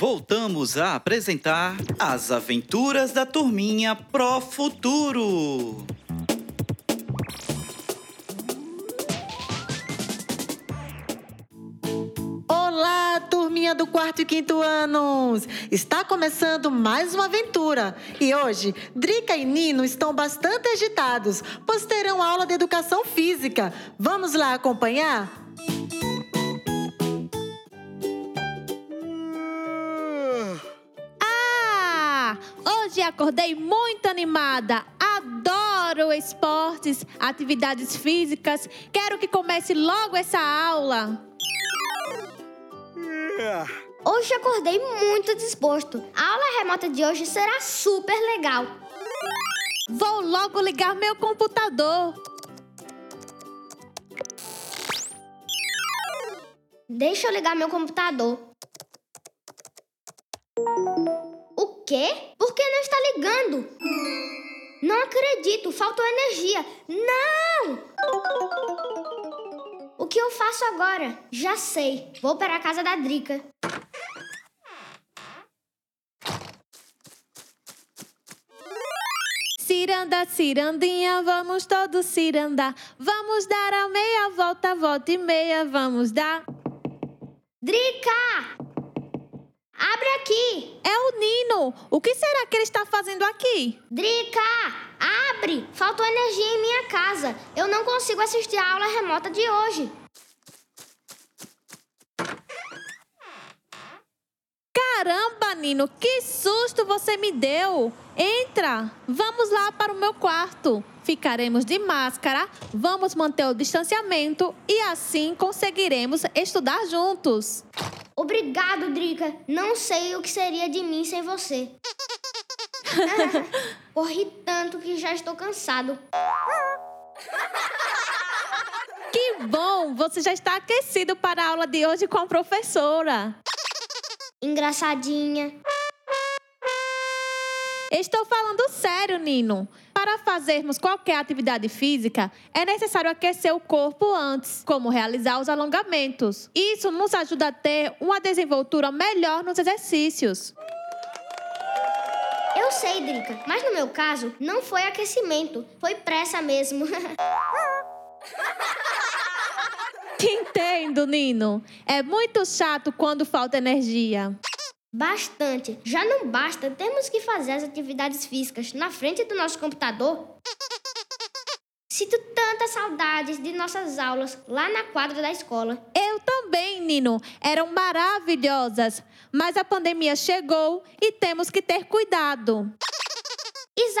voltamos a apresentar As Aventuras da Turminha Pro Futuro. Olá, turminha do quarto e quinto anos! Está começando mais uma aventura e hoje Drica e Nino estão bastante agitados, pois terão aula de educação física. Vamos lá acompanhar? Hoje acordei muito animada. Adoro esportes, atividades físicas. Quero que comece logo essa aula. Hoje acordei muito disposto. A aula remota de hoje será super legal. Vou logo ligar meu computador. Deixa eu ligar meu computador. Quê? Por que não está ligando? Não acredito, faltou energia. Não! O que eu faço agora? Já sei. Vou para a casa da Drica. Ciranda, cirandinha, vamos todos cirandar. Vamos dar a meia volta, volta e meia, vamos dar. Drica! Abre aqui! É o Nino. O que será que ele está fazendo aqui? Drica! Abre! Faltou energia em minha casa. Eu não consigo assistir a aula remota de hoje. Caramba, Nino, que susto você me deu! Entra! Vamos lá para o meu quarto. Ficaremos de máscara, vamos manter o distanciamento e assim conseguiremos estudar juntos. Obrigado, Drica. Não sei o que seria de mim sem você. Corri tanto que já estou cansado. Que bom! Você já está aquecido para a aula de hoje com a professora. Engraçadinha. Estou falando sério, Nino. Para fazermos qualquer atividade física, é necessário aquecer o corpo antes, como realizar os alongamentos. Isso nos ajuda a ter uma desenvoltura melhor nos exercícios. Eu sei, Drica, mas no meu caso não foi aquecimento, foi pressa mesmo. Entendo, Nino. É muito chato quando falta energia. Bastante. Já não basta, temos que fazer as atividades físicas na frente do nosso computador. Sinto tantas saudades de nossas aulas lá na quadra da escola. Eu também, Nino. Eram maravilhosas. Mas a pandemia chegou e temos que ter cuidado.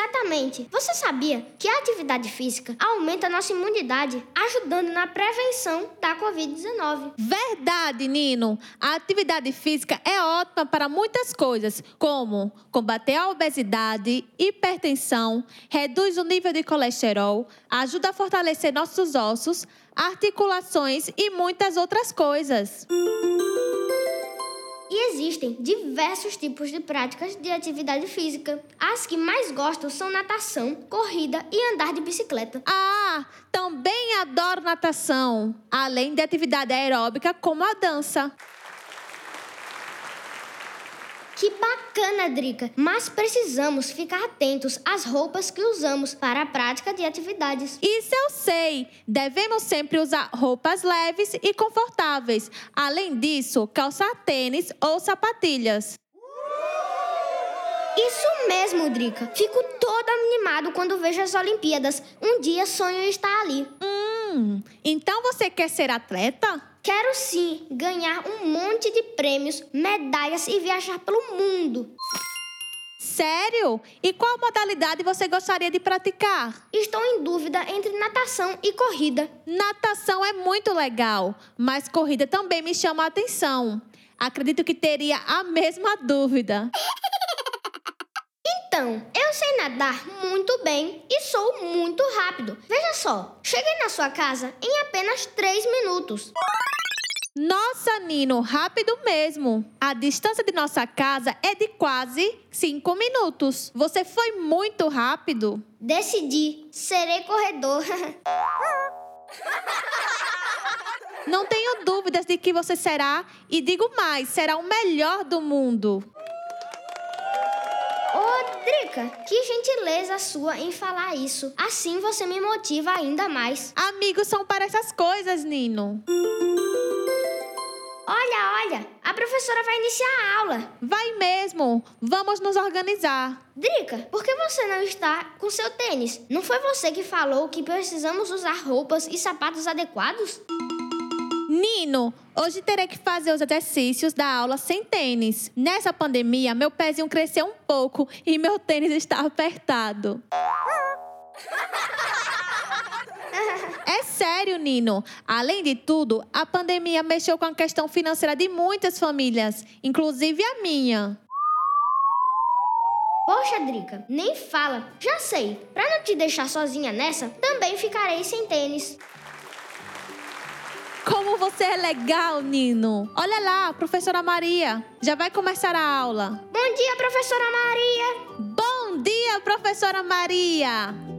Exatamente. Você sabia que a atividade física aumenta a nossa imunidade, ajudando na prevenção da Covid-19? Verdade, Nino. A atividade física é ótima para muitas coisas, como combater a obesidade, hipertensão, reduz o nível de colesterol, ajuda a fortalecer nossos ossos, articulações e muitas outras coisas. E existem diversos tipos de práticas de atividade física. As que mais gosto são natação, corrida e andar de bicicleta. Ah, também adoro natação, além de atividade aeróbica como a dança. Que bacana, Drica! Mas precisamos ficar atentos às roupas que usamos para a prática de atividades. Isso eu sei! Devemos sempre usar roupas leves e confortáveis. Além disso, calçar tênis ou sapatilhas. Isso mesmo, Drica. Fico todo animado quando vejo as Olimpíadas. Um dia sonho estar ali. Hum, então você quer ser atleta? Quero sim ganhar um monte de prêmios, medalhas e viajar pelo mundo. Sério? E qual modalidade você gostaria de praticar? Estou em dúvida entre natação e corrida. Natação é muito legal, mas corrida também me chama a atenção. Acredito que teria a mesma dúvida. Então, eu sei nadar muito bem e sou muito rápido. Veja só, cheguei na sua casa em apenas 3 minutos. Nossa, Nino, rápido mesmo. A distância de nossa casa é de quase 5 minutos. Você foi muito rápido. Decidi, serei corredor. Não tenho dúvidas de que você será, e digo mais, será o melhor do mundo. Ô, Drica, que gentileza sua em falar isso. Assim você me motiva ainda mais. Amigos são para essas coisas, Nino. Olha, olha, a professora vai iniciar a aula. Vai mesmo. Vamos nos organizar. Drica, por que você não está com seu tênis? Não foi você que falou que precisamos usar roupas e sapatos adequados? Nino, hoje terei que fazer os exercícios da aula sem tênis. Nessa pandemia, meu pezinho cresceu um pouco e meu tênis está apertado. É sério, Nino. Além de tudo, a pandemia mexeu com a questão financeira de muitas famílias, inclusive a minha. Poxa, Drica, nem fala. Já sei. Pra não te deixar sozinha nessa, também ficarei sem tênis. Como você é legal, Nino. Olha lá, professora Maria. Já vai começar a aula. Bom dia, professora Maria. Bom dia, professora Maria.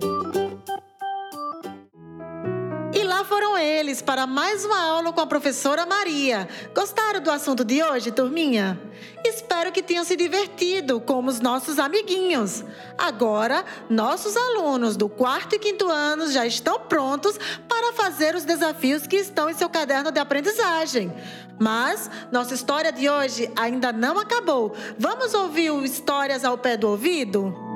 E lá foram eles para mais uma aula com a professora Maria. Gostaram do assunto de hoje, turminha? Espero que tenham se divertido como os nossos amiguinhos. Agora, nossos alunos do quarto e quinto anos já estão prontos para fazer os desafios que estão em seu caderno de aprendizagem. Mas nossa história de hoje ainda não acabou. Vamos ouvir o Histórias ao pé do ouvido?